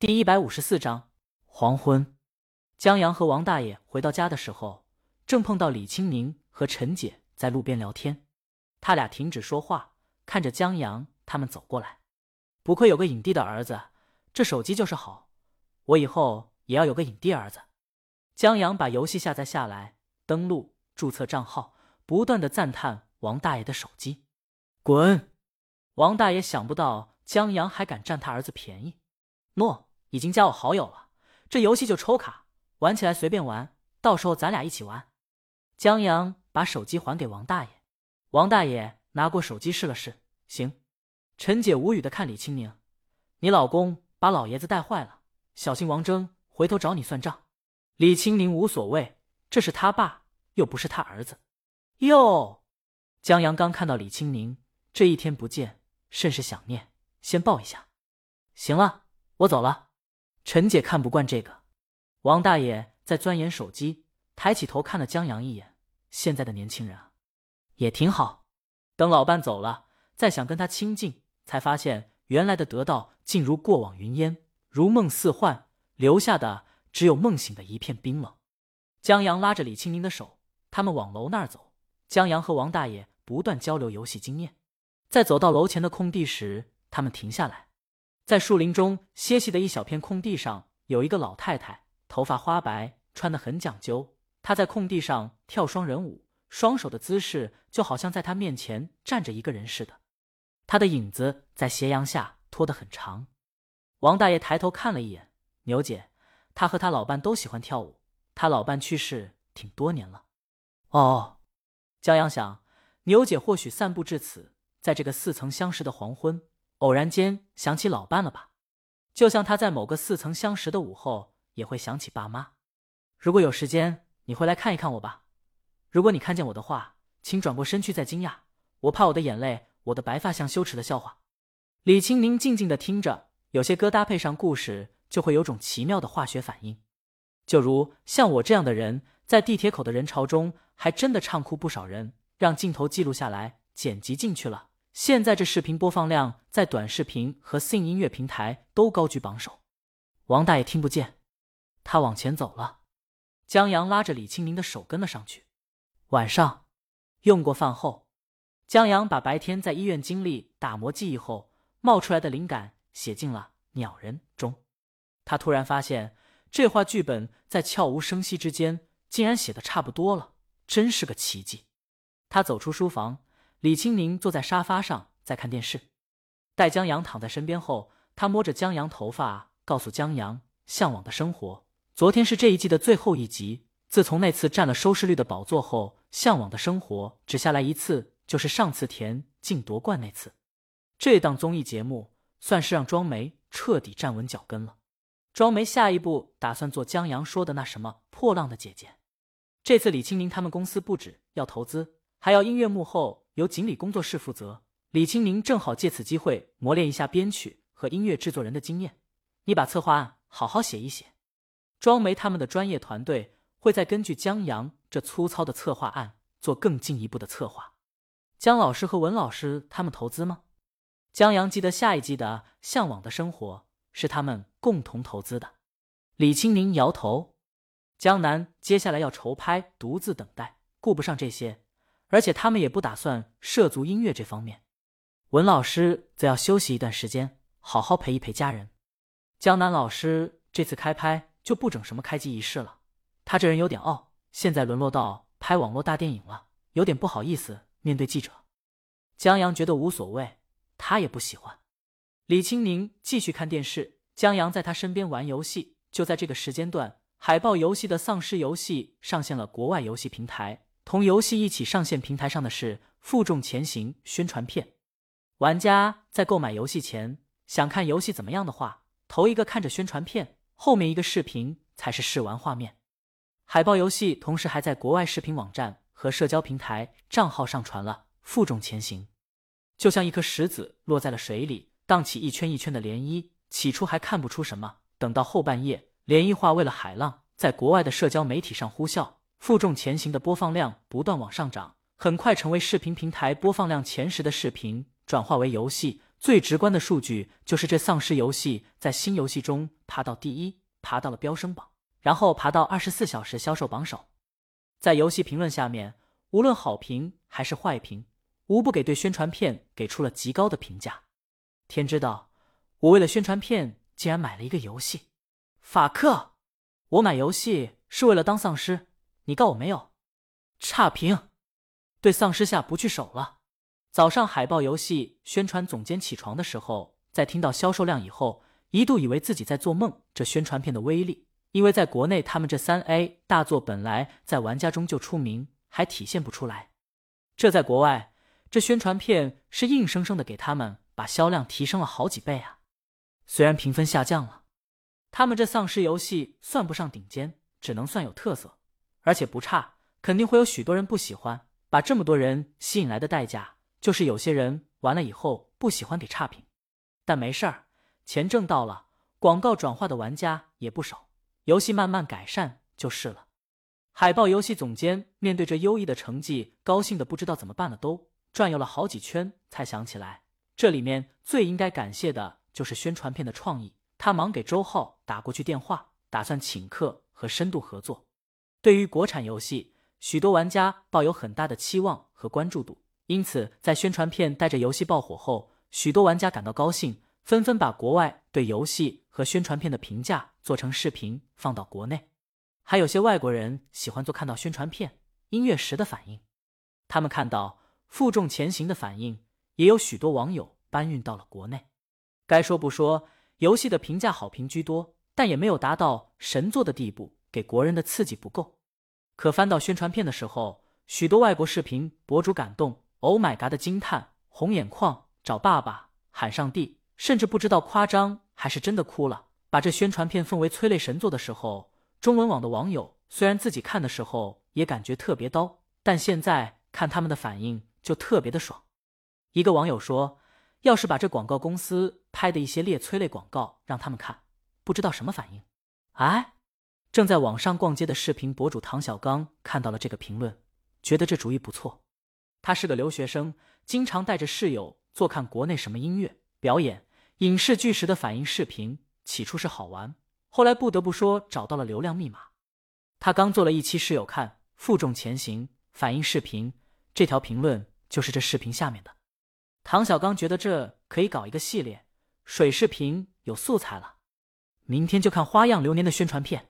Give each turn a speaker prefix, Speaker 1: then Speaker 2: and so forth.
Speaker 1: 第一百五十四章黄昏。江阳和王大爷回到家的时候，正碰到李青宁和陈姐在路边聊天。他俩停止说话，看着江阳他们走过来。不愧有个影帝的儿子，这手机就是好。我以后也要有个影帝儿子。江阳把游戏下载下来，登录注册账号，不断的赞叹王大爷的手机。滚！王大爷想不到江阳还敢占他儿子便宜。诺，已经加我好友了。这游戏就抽卡，玩起来随便玩，到时候咱俩一起玩。江阳把手机还给王大爷，王大爷拿过手机试了试，行。陈姐无语的看李青宁：“你老公把老爷子带坏了，小心王峥回头找你算账。”李青宁无所谓，这是他爸，又不是他儿子。哟，江阳刚看到李青宁，这一天不见，甚是想念，先抱一下。行了，我走了。陈姐看不惯这个，王大爷在钻研手机，抬起头看了江阳一眼。现在的年轻人啊，也挺好。等老伴走了，再想跟他亲近。才发现，原来的得到竟如过往云烟，如梦似幻，留下的只有梦醒的一片冰冷。江阳拉着李青宁的手，他们往楼那儿走。江阳和王大爷不断交流游戏经验。在走到楼前的空地时，他们停下来，在树林中歇息的一小片空地上，有一个老太太，头发花白，穿得很讲究。她在空地上跳双人舞，双手的姿势就好像在她面前站着一个人似的。她的影子在斜阳下拖得很长。王大爷抬头看了一眼牛姐，他和他老伴都喜欢跳舞。他老伴去世挺多年了。哦，江阳想，牛姐或许散步至此，在这个似曾相识的黄昏，偶然间想起老伴了吧？就像他在某个似曾相识的午后，也会想起爸妈。如果有时间，你会来看一看我吧？如果你看见我的话，请转过身去再惊讶。我怕我的眼泪。我的白发像羞耻的笑话。李青宁静静的听着，有些歌搭配上故事，就会有种奇妙的化学反应。就如像我这样的人，在地铁口的人潮中，还真的唱哭不少人，让镜头记录下来，剪辑进去了。现在这视频播放量在短视频和 Sing 音乐平台都高居榜首。王大爷听不见，他往前走了。江阳拉着李青宁的手跟了上去。晚上，用过饭后。江阳把白天在医院经历打磨记忆后冒出来的灵感写进了《鸟人》中。他突然发现，这话剧本在悄无声息之间竟然写的差不多了，真是个奇迹。他走出书房，李青宁坐在沙发上在看电视。待江阳躺在身边后，他摸着江阳头发，告诉江阳：“向往的生活，昨天是这一季的最后一集。自从那次占了收视率的宝座后，向往的生活只下来一次。”就是上次田径夺冠那次，这档综艺节目算是让庄梅彻底站稳脚跟了。庄梅下一步打算做江阳说的那什么破浪的姐姐。这次李青宁他们公司不止要投资，还要音乐幕后由锦鲤工作室负责。李青宁正好借此机会磨练一下编曲和音乐制作人的经验。你把策划案好好写一写，庄梅他们的专业团队会再根据江阳这粗糙的策划案做更进一步的策划。江老师和文老师他们投资吗？江阳记得下一季的《向往的生活》是他们共同投资的。李青宁摇头。江南接下来要筹拍，独自等待，顾不上这些，而且他们也不打算涉足音乐这方面。文老师则要休息一段时间，好好陪一陪家人。江南老师这次开拍就不整什么开机仪式了，他这人有点傲，现在沦落到拍网络大电影了，有点不好意思。面对记者，江阳觉得无所谓，他也不喜欢。李青宁继续看电视，江阳在他身边玩游戏。就在这个时间段，海豹游戏的丧尸游戏上线了国外游戏平台，同游戏一起上线平台上的是《负重前行》宣传片。玩家在购买游戏前，想看游戏怎么样的话，头一个看着宣传片，后面一个视频才是试玩画面。海报游戏同时还在国外视频网站。和社交平台账号上传了，负重前行，就像一颗石子落在了水里，荡起一圈一圈的涟漪。起初还看不出什么，等到后半夜，涟漪化为了海浪，在国外的社交媒体上呼啸。负重前行的播放量不断往上涨，很快成为视频平台播放量前十的视频，转化为游戏，最直观的数据就是这丧尸游戏在新游戏中爬到第一，爬到了飙升榜，然后爬到二十四小时销售榜首。在游戏评论下面，无论好评还是坏评，无不给对宣传片给出了极高的评价。天知道，我为了宣传片竟然买了一个游戏。法克，我买游戏是为了当丧尸，你告我没有？差评，对丧尸下不去手了。早上海报游戏宣传总监起床的时候，在听到销售量以后，一度以为自己在做梦。这宣传片的威力，因为在国内他们这三 A 大作本来在玩家中就出名，还体现不出来。这在国外，这宣传片是硬生生的给他们把销量提升了好几倍啊！虽然评分下降了，他们这丧尸游戏算不上顶尖，只能算有特色，而且不差，肯定会有许多人不喜欢。把这么多人吸引来的代价。就是有些人玩了以后不喜欢给差评，但没事儿，钱挣到了，广告转化的玩家也不少，游戏慢慢改善就是了。海豹游戏总监面对这优异的成绩，高兴的不知道怎么办了，都转悠了好几圈才想起来，这里面最应该感谢的就是宣传片的创意。他忙给周浩打过去电话，打算请客和深度合作。对于国产游戏，许多玩家抱有很大的期望和关注度。因此，在宣传片带着游戏爆火后，许多玩家感到高兴，纷纷把国外对游戏和宣传片的评价做成视频放到国内。还有些外国人喜欢做看到宣传片音乐时的反应，他们看到负重前行的反应，也有许多网友搬运到了国内。该说不说，游戏的评价好评居多，但也没有达到神作的地步，给国人的刺激不够。可翻到宣传片的时候，许多外国视频博主感动。Oh my god！的惊叹，红眼眶，找爸爸，喊上帝，甚至不知道夸张还是真的哭了。把这宣传片奉为催泪神作的时候，中文网的网友虽然自己看的时候也感觉特别刀，但现在看他们的反应就特别的爽。一个网友说：“要是把这广告公司拍的一些劣催泪广告让他们看，不知道什么反应。”哎，正在网上逛街的视频博主唐小刚看到了这个评论，觉得这主意不错。他是个留学生，经常带着室友坐看国内什么音乐表演、影视剧时的反应视频。起初是好玩，后来不得不说找到了流量密码。他刚做了一期室友看《负重前行》反应视频，这条评论就是这视频下面的。唐小刚觉得这可以搞一个系列，水视频有素材了，明天就看《花样流年》的宣传片。